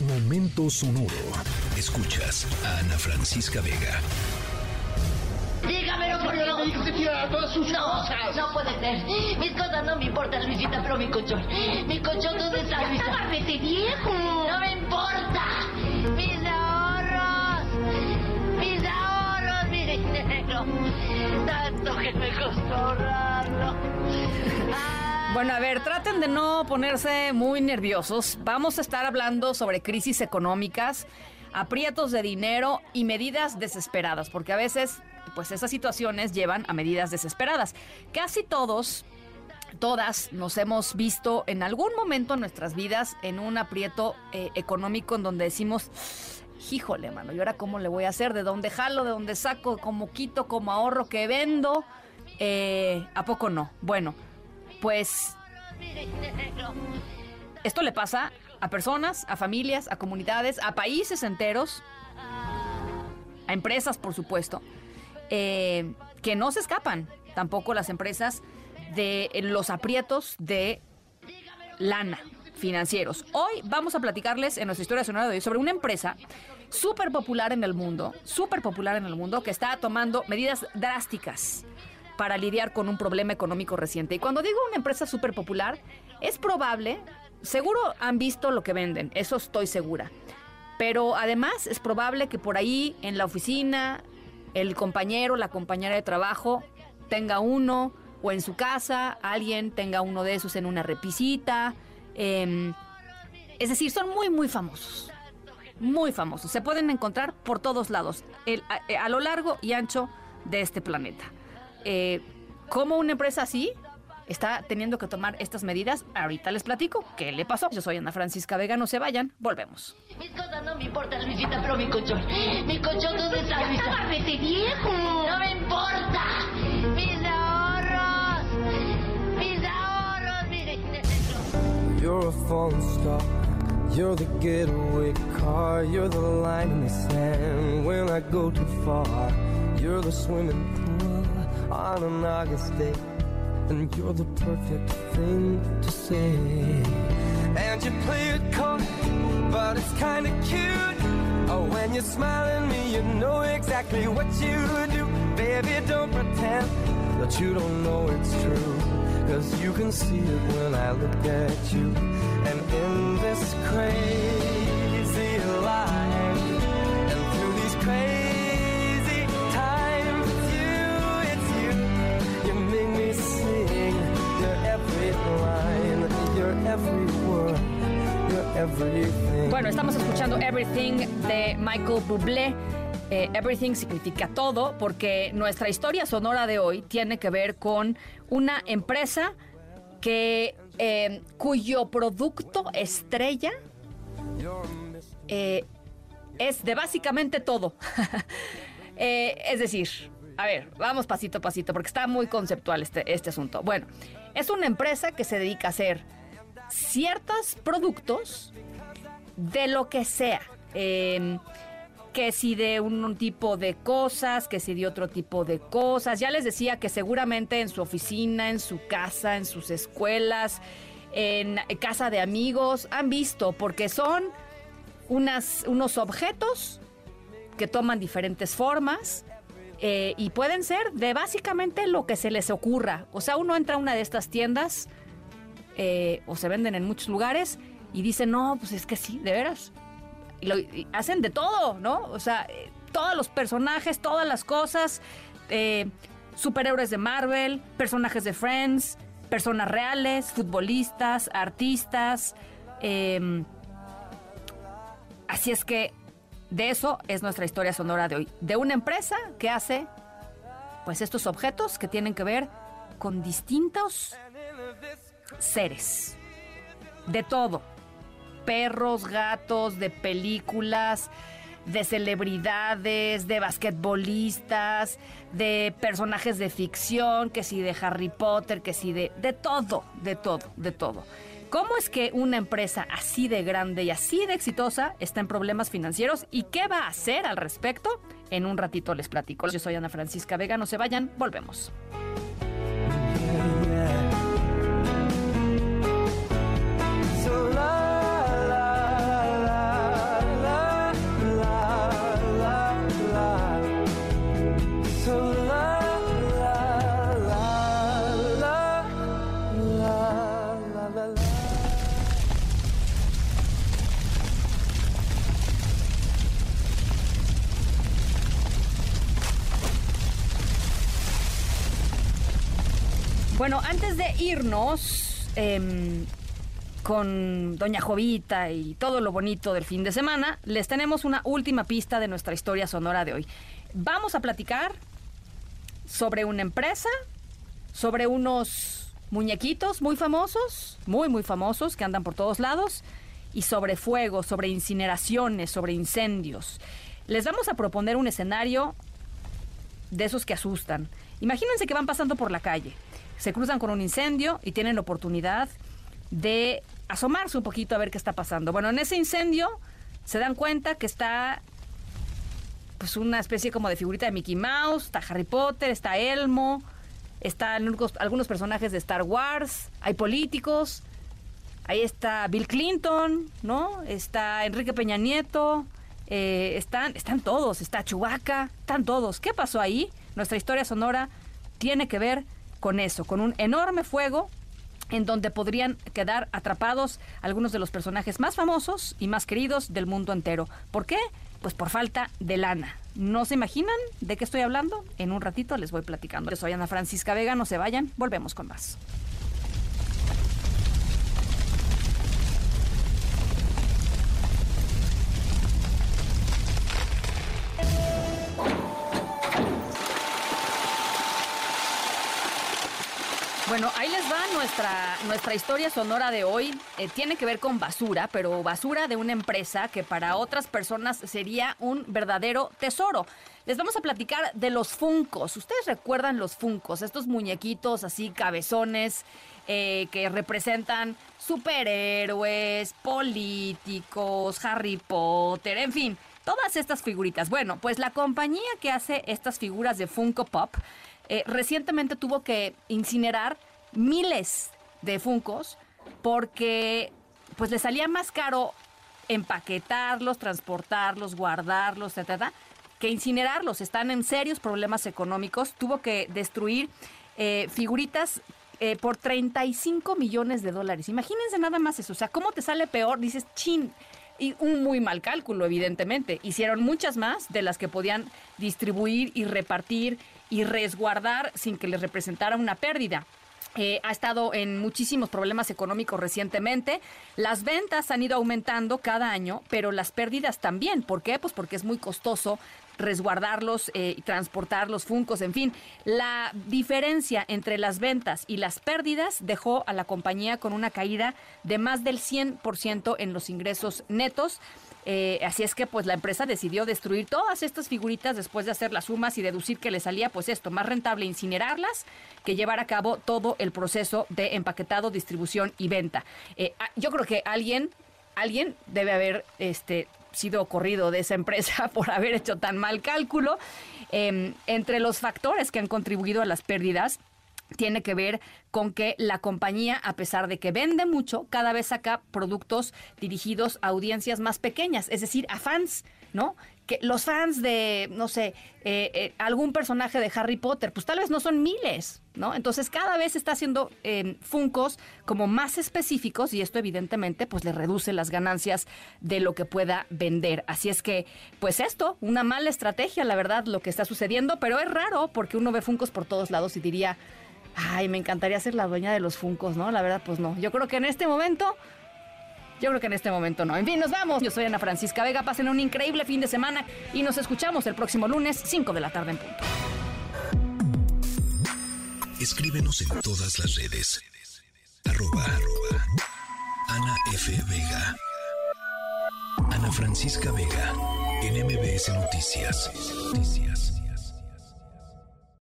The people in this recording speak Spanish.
Momento sonoro. Escuchas a Ana Francisca Vega. Dígamelo por favor. Me dijo que tirara todas sus No, cosas. no puede ser. Mis cosas no me importan, Luisita, pero mi colchón. Mi colchón, ¿dónde está, Luisa? ¡Bárbete, viejo! ¡No me importa! ¡Mis ahorros! ¡Mis ahorros, mi dinero! Tanto que me costó ahorrarlo. Bueno, a ver, traten de no ponerse muy nerviosos. Vamos a estar hablando sobre crisis económicas, aprietos de dinero y medidas desesperadas, porque a veces, pues esas situaciones llevan a medidas desesperadas. Casi todos, todas nos hemos visto en algún momento en nuestras vidas en un aprieto eh, económico en donde decimos, híjole, mano, ¿y ahora cómo le voy a hacer? ¿De dónde jalo? ¿De dónde saco? ¿Cómo quito? ¿Cómo ahorro? ¿Qué vendo? Eh, ¿A poco no? Bueno, pues esto le pasa a personas, a familias, a comunidades, a países enteros, a empresas, por supuesto, eh, que no se escapan tampoco las empresas de los aprietos de lana financieros. Hoy vamos a platicarles en nuestra historia sonora de hoy sobre una empresa súper popular en el mundo, súper popular en el mundo, que está tomando medidas drásticas para lidiar con un problema económico reciente. Y cuando digo una empresa súper popular, es probable, seguro han visto lo que venden, eso estoy segura. Pero además es probable que por ahí en la oficina el compañero, la compañera de trabajo tenga uno o en su casa alguien tenga uno de esos en una repisita. em, es decir, son muy, muy famosos. Muy famosos. Se pueden encontrar por todos lados, a lo largo y ancho de este planeta. Eh, ¿Cómo una empresa así está teniendo que tomar estas medidas? Ahorita les platico qué le pasó. Yo soy Ana Francisca Vega, no se vayan, volvemos. Mis cosas no me importan, Luisita, pero mi colchón. Mi colchón, ¿dónde está, Luisa? ¡Bárbete, viejo! ¡No me importa! ¡Mis ahorros! ¡Mis ahorros, mi dinero! You're a falling star. You're the getaway car. You're the line in the sand when I go too far. You're the swimming pool on an August day. And you're the perfect thing to say. And you play it coy, but it's kinda cute. Oh, when you smile at me, you know exactly what you do. Baby, don't pretend that you don't know it's true. Cause you can see it when I look at you. And in this crazy Bueno, estamos escuchando Everything de Michael Bublé. Eh, everything significa todo porque nuestra historia sonora de hoy tiene que ver con una empresa que eh, cuyo producto estrella eh, es de básicamente todo. Eh, es decir, a ver, vamos pasito a pasito porque está muy conceptual este, este asunto. Bueno, es una empresa que se dedica a hacer ciertos productos de lo que sea. Eh, que si de un tipo de cosas, que si de otro tipo de cosas. Ya les decía que seguramente en su oficina, en su casa, en sus escuelas, en casa de amigos, han visto, porque son unas, unos objetos que toman diferentes formas eh, y pueden ser de básicamente lo que se les ocurra. O sea, uno entra a una de estas tiendas eh, o se venden en muchos lugares y dicen, no, pues es que sí, de veras. Y, lo, hacen de todo, ¿no? O sea, eh, todos los personajes, todas las cosas, eh, superhéroes de Marvel, personajes de Friends, personas reales, futbolistas, artistas. eh, así es que de eso es nuestra historia sonora de hoy. De una empresa que hace, pues, estos objetos que tienen que ver con distintos seres. De todo. Perros, gatos, de películas, de celebridades, de basquetbolistas, de personajes de ficción, que si de Harry Potter, que si de... De todo, de todo, de todo. ¿Cómo es que una empresa así de grande y así de exitosa está en problemas financieros y qué va a hacer al respecto? En un ratito les platico. Yo soy Ana Francisca Vega, no se vayan, volvemos. Bueno, antes de irnos em, con Doña Jovita y todo lo bonito del fin de semana, les tenemos una última pista de nuestra historia sonora de hoy. Vamos a platicar sobre una empresa, sobre unos muñequitos muy famosos, muy, muy famosos, que andan por todos lados, y sobre fuego, sobre incineraciones, sobre incendios. Les vamos a proponer un escenario de esos que asustan. Imagínense que van pasando por la calle se cruzan con un incendio y tienen la oportunidad de asomarse un poquito a ver qué está pasando. Bueno, en ese incendio se dan cuenta que está pues una especie como de figurita de Mickey Mouse, está Harry Potter, está Elmo, están algunos personajes de Star Wars, hay políticos, ahí está Bill Clinton, ¿no? Está Enrique Peña Nieto, eh, están, están todos, está Chewbacca, están todos. ¿Qué pasó ahí? Nuestra historia sonora tiene que ver con eso, con un enorme fuego en donde podrían quedar atrapados algunos de los personajes más famosos y más queridos del mundo entero. ¿Por qué? Pues por falta de lana. ¿No se imaginan de qué estoy hablando? En un ratito les voy platicando. Yo soy Ana Francisca Vega, no se vayan, volvemos con más. Bueno, ahí les va nuestra, nuestra historia sonora de hoy. Eh, tiene que ver con basura, pero basura de una empresa que para otras personas sería un verdadero tesoro. Les vamos a platicar de los Funcos. ¿Ustedes recuerdan los Funcos? Estos muñequitos así cabezones eh, que representan superhéroes, políticos, Harry Potter, en fin, todas estas figuritas. Bueno, pues la compañía que hace estas figuras de Funko Pop eh, recientemente tuvo que incinerar miles de Funcos porque pues le salía más caro empaquetarlos, transportarlos, guardarlos, etcétera, que incinerarlos. Están en serios problemas económicos. Tuvo que destruir eh, figuritas eh, por 35 millones de dólares. Imagínense nada más eso. O sea, ¿cómo te sale peor? Dices, chin. Y un muy mal cálculo, evidentemente. Hicieron muchas más de las que podían distribuir y repartir y resguardar sin que les representara una pérdida. Eh, ha estado en muchísimos problemas económicos recientemente. Las ventas han ido aumentando cada año, pero las pérdidas también. ¿Por qué? Pues porque es muy costoso resguardarlos eh, y transportar los funcos, en fin. La diferencia entre las ventas y las pérdidas dejó a la compañía con una caída de más del 100% en los ingresos netos. Eh, así es que pues la empresa decidió destruir todas estas figuritas después de hacer las sumas y deducir que le salía pues esto, más rentable incinerarlas que llevar a cabo todo el proceso de empaquetado, distribución y venta. Eh, ah, yo creo que alguien, alguien debe haber este, sido corrido de esa empresa por haber hecho tan mal cálculo. Em, entre los factores que han contribuido a las pérdidas, tiene que ver con que la compañía, a pesar de que vende mucho, cada vez saca productos dirigidos a audiencias más pequeñas, es decir, a fans, ¿no? Que los fans de, no sé, eh, eh, algún personaje de Harry Potter, pues tal vez no son miles, ¿no? Entonces cada vez está haciendo eh, Funcos como más específicos y esto evidentemente pues le reduce las ganancias de lo que pueda vender. Así es que, pues esto, una mala estrategia, la verdad, lo que está sucediendo, pero es raro porque uno ve Funcos por todos lados y diría, ay, me encantaría ser la dueña de los Funcos, ¿no? La verdad, pues no. Yo creo que en este momento yo creo que en este momento no. En fin, nos vamos. Yo soy Ana Francisca Vega. Pasen un increíble fin de semana y nos escuchamos el próximo lunes, 5 de la tarde en punto. Escríbenos en todas las redes. Arroba, Ana F. Vega. Ana Francisca Vega. En MBS Noticias. Noticias.